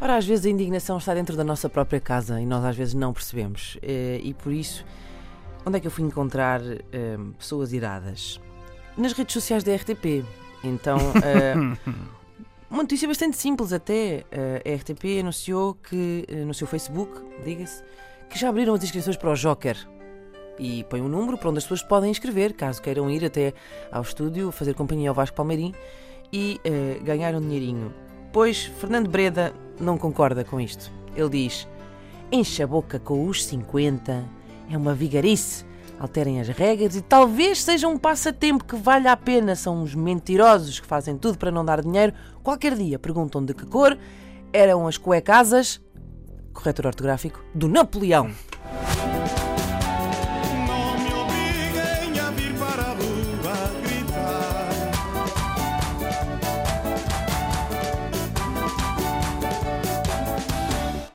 Ora, às vezes a indignação está dentro da nossa própria casa e nós às vezes não percebemos. Eh, E por isso, onde é que eu fui encontrar eh, pessoas iradas? Nas redes sociais da RTP. Então, eh, uma notícia bastante simples até. Eh, A RTP anunciou que, eh, no seu Facebook, diga-se, que já abriram as inscrições para o Joker. E põe um número para onde as pessoas podem inscrever, caso queiram ir até ao estúdio fazer companhia ao Vasco Palmeirim e eh, ganhar um dinheirinho. Pois Fernando Breda não concorda com isto. Ele diz: enche a boca com os 50, é uma vigarice. Alterem as regras e talvez seja um passatempo que valha a pena. São uns mentirosos que fazem tudo para não dar dinheiro. Qualquer dia perguntam de que cor eram as cuecasas, corretor ortográfico, do Napoleão.